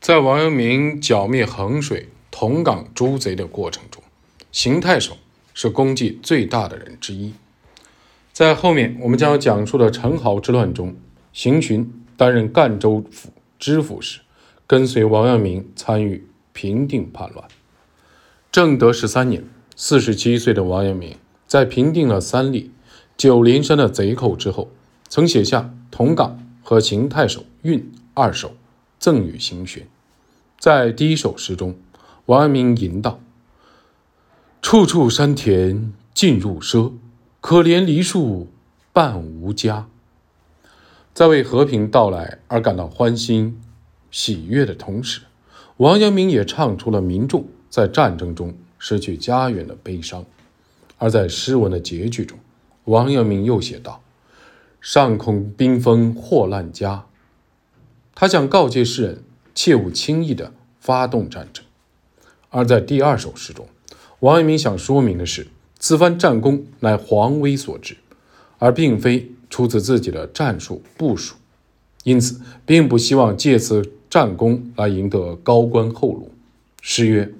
在王阳明剿灭衡水、同岗诸贼的过程中，邢太守是功绩最大的人之一。在后面我们将要讲述的陈豪之乱中，邢群担任赣州府知府时，跟随王阳明参与平定叛乱。正德十三年，四十七岁的王阳明在平定了三立、九灵山的贼寇之后，曾写下《同岗》和邢太守运二首，赠与邢群。在第一首诗中，王阳明吟道：“处处山田尽入奢，可怜梨树半无家。”在为和平到来而感到欢欣喜悦的同时，王阳明也唱出了民众。在战争中失去家园的悲伤，而在诗文的结句中，王阳明又写道：“上恐兵锋祸烂家。”他想告诫世人，切勿轻易地发动战争。而在第二首诗中，王阳明想说明的是，此番战功乃皇威所致，而并非出自自己的战术部署，因此并不希望借此战功来赢得高官厚禄。诗曰。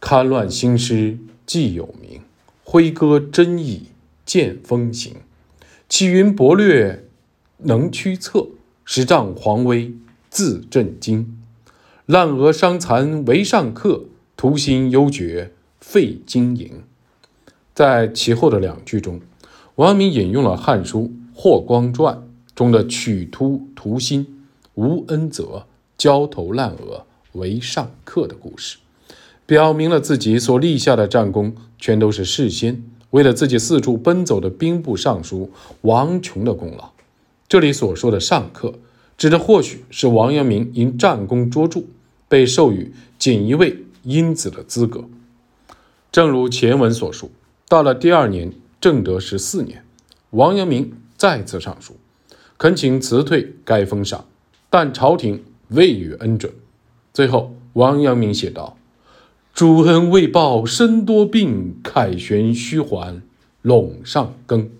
堪乱兴师既有名，挥戈真意见风行。起云薄略能驱策，十丈黄威自震惊。烂额伤残为上客，徒心忧绝费经营。在其后的两句中，王阳明引用了《汉书·霍光传》中的“取突图心，无恩泽，焦头烂额为上客”的故事。表明了自己所立下的战功，全都是事先为了自己四处奔走的兵部尚书王琼的功劳。这里所说的上客，指的或许是王阳明因战功卓著，被授予锦衣卫因子的资格。正如前文所述，到了第二年正德十四年，王阳明再次上书，恳请辞退该封赏，但朝廷未予恩准。最后，王阳明写道。主恩未报身多病，凯旋须还陇上耕。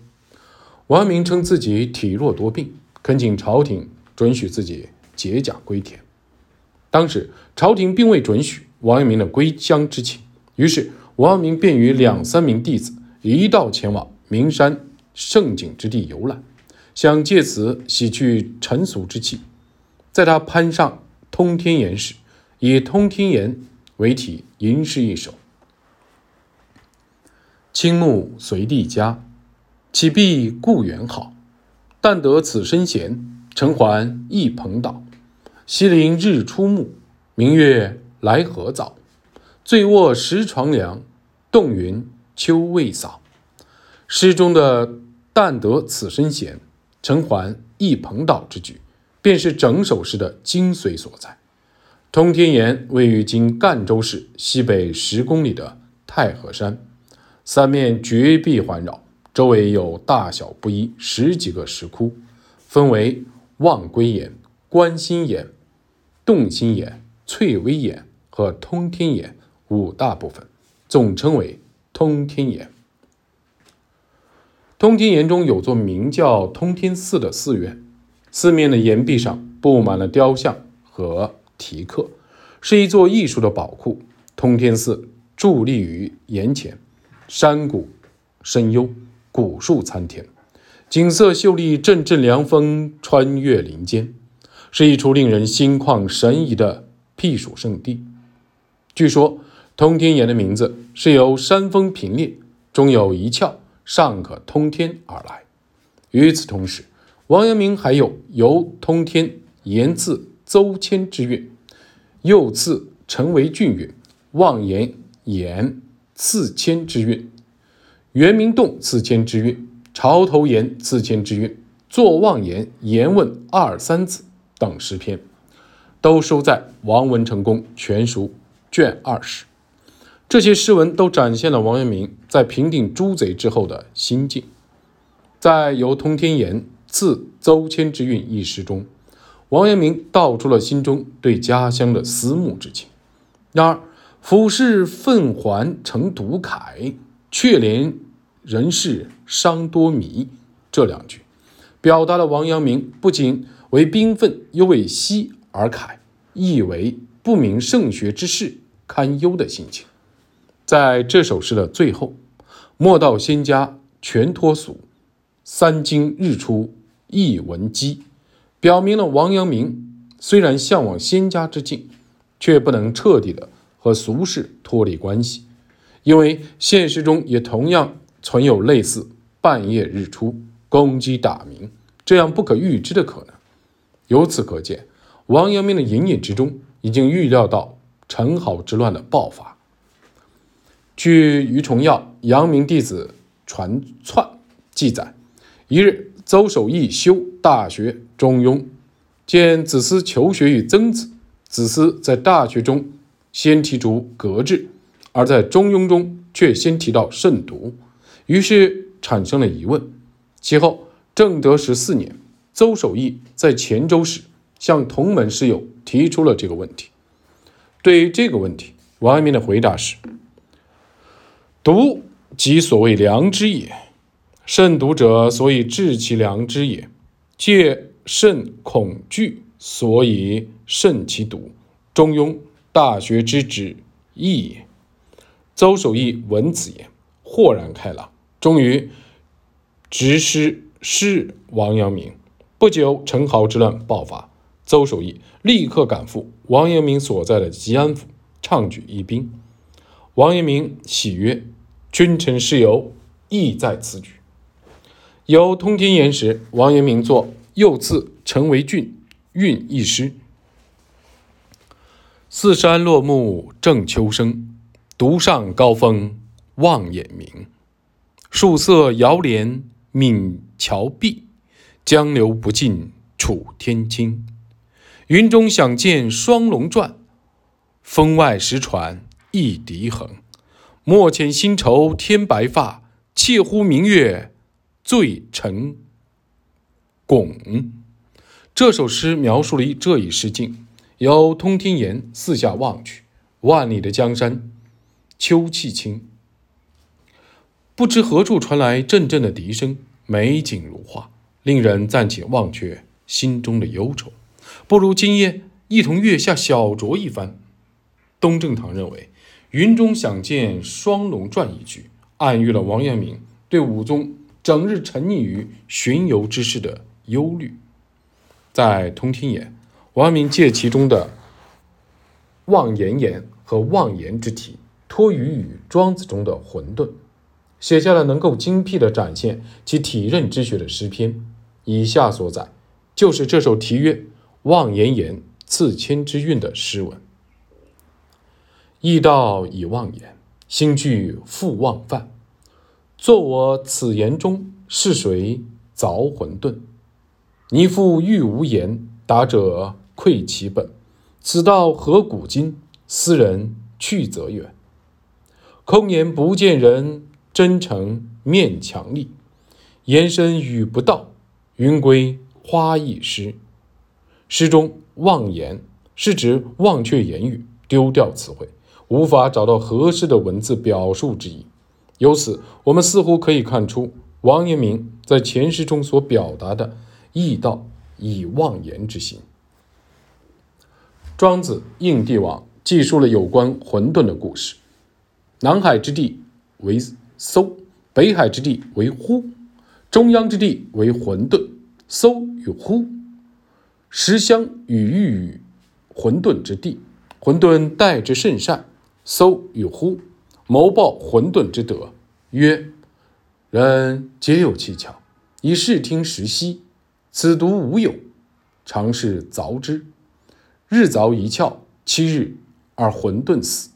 王阳明称自己体弱多病，恳请朝廷准许自己解甲归田。当时朝廷并未准许王阳明的归乡之情，于是王阳明便与两三名弟子一道前往名山胜景之地游览，想借此洗去尘俗之气。在他攀上通天岩时，以通天岩。为题吟诗一首：青木随地佳，岂必故园好？但得此身闲，尘寰一蓬岛。西林日出暮，明月来何早？醉卧石床凉，冻云秋未扫。诗中的“但得此身闲，尘寰一蓬岛”之举，便是整首诗的精髓所在。通天岩位于今赣州市西北十公里的太和山，三面绝壁环绕，周围有大小不一十几个石窟，分为望归岩、观心岩、洞心岩、翠微岩和通天岩五大部分，总称为通天岩。通天岩中有座名叫通天寺的寺院，四面的岩壁上布满了雕像和。题刻是一座艺术的宝库。通天寺伫立于岩前，山谷深幽，古树参天，景色秀丽，阵阵凉风穿越林间，是一处令人心旷神怡的避暑胜地。据说，通天岩的名字是由山峰平裂，中有一窍，上可通天而来。与此同时，王阳明还有由通天岩自邹谦之韵。又赐陈为俊韵，望言言赐谦之韵，元明洞赐谦之韵，潮头岩赐谦之韵，坐望岩言问二三子等诗篇，都收在《王文成公全书》卷二十。这些诗文都展现了王阳明在平定诸贼之后的心境。在由通天岩自邹谦之韵一诗中。王阳明道出了心中对家乡的思慕之情。然而，“俯视愤还成独慨，却怜人世伤多迷”这两句，表达了王阳明不仅为兵愤，又为惜而慨。意为不明圣学之士堪忧的心情。在这首诗的最后，“莫道仙家全脱俗，三更日出一闻鸡”，表明了王阳明虽然向往仙家之境，却不能彻底的和俗世脱离关系，因为现实中也同样存有类似半夜日出、公鸡打鸣这样不可预知的可能。由此可见，王阳明的隐隐之中已经预料到陈好之乱的爆发。据于崇耀《阳明弟子传串》记载，一日，邹守义修《大学》《中庸》，见子思求学于曾子，子思在《大学》中先提出格致，而在《中庸》中却先提到慎独，于是产生了疑问。其后，正德十四年。邹守义在黔州时，向同门师友提出了这个问题。对于这个问题，王阳明的回答是：“独即所谓良知也，慎独者所以治其良知也，借慎恐惧，所以慎其独。中庸、大学之旨义也。”邹守义闻此言，豁然开朗，终于执师师王阳明。不久，陈豪之乱爆发，邹守义立刻赶赴王阳明所在的吉安府，畅举义兵。王阳明喜曰：“君臣师友，意在此举。”有通天言时，王阳明作又赐陈为俊运一诗：“四山落木正秋生，独上高峰望眼明。树色遥怜闽桥碧。”江流不尽楚天青，云中想见双龙转，峰外石船一笛横。莫遣新愁添白发，切呼明月醉成拱。这首诗描述了这一诗境：由通天岩四下望去，万里的江山秋气清，不知何处传来阵阵的笛声，美景如画。令人暂且忘却心中的忧愁，不如今夜一同月下小酌一番。东正堂认为“云中想见双龙转”一句，暗喻了王阳明对武宗整日沉溺于巡游之事的忧虑。在通天眼，王阳明借其中的“望言言”和“望言”之体，托于与庄子中的混沌。写下了能够精辟地展现其体认之学的诗篇。以下所载，就是这首题曰“望言言，次千之韵”的诗文。意道以望言，心惧复忘范。作我此言中，是谁凿混沌？泥复欲无言，达者愧其本。此道何古今？斯人去则远。空言不见人。真诚面强力，言深语不到，云归花易失。诗中忘言是指忘却言语，丢掉词汇，无法找到合适的文字表述之意。由此，我们似乎可以看出王阳明在前诗中所表达的意道以忘言之心。庄子应帝王记述了有关混沌的故事，南海之地为。搜北海之地为呼，中央之地为混沌。搜与呼，实相与喻混沌之地。混沌待之甚善。搜与呼，谋报混沌之德。曰：人皆有其巧，以视听时息。此独无有，常是凿之。日凿一窍，七日而混沌死。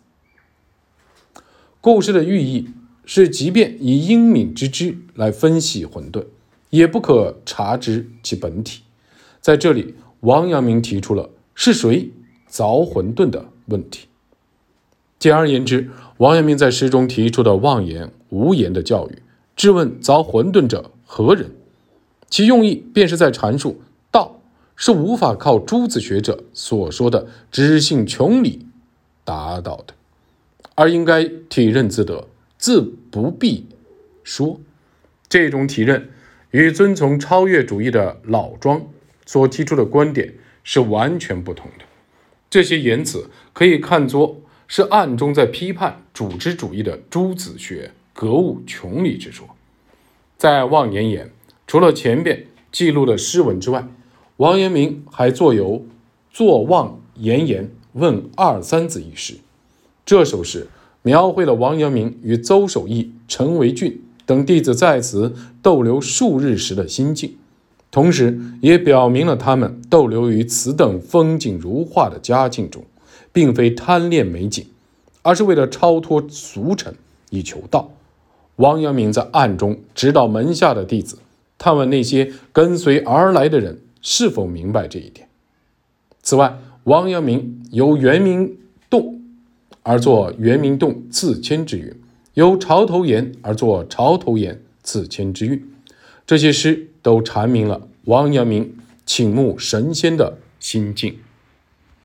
故事的寓意。是，即便以英敏之知来分析混沌，也不可察知其本体。在这里，王阳明提出了是谁凿混沌的问题。简而言之，王阳明在诗中提出的妄言、无言的教育，质问凿混沌者何人，其用意便是在阐述道是无法靠诸子学者所说的知性穷理达到的，而应该体认自得。自不必说，这种体认与遵从超越主义的老庄所提出的观点是完全不同的。这些言辞可以看作是暗中在批判组织主义的朱子学格物穷理之说。在《望言言》，除了前边记录的诗文之外，王阳明还作有《坐望言言问二三子》一诗。这首诗描绘了王阳明与邹守义、陈维俊等弟子在此逗留数日时的心境，同时也表明了他们逗留于此等风景如画的佳境中，并非贪恋美景，而是为了超脱俗尘以求道。王阳明在暗中指导门下的弟子，探问那些跟随而来的人。是否明白这一点？此外，王阳明由元明洞而作元明洞自谦之韵，由潮头岩而作潮头岩自谦之韵。这些诗都阐明了王阳明倾慕神仙的心境。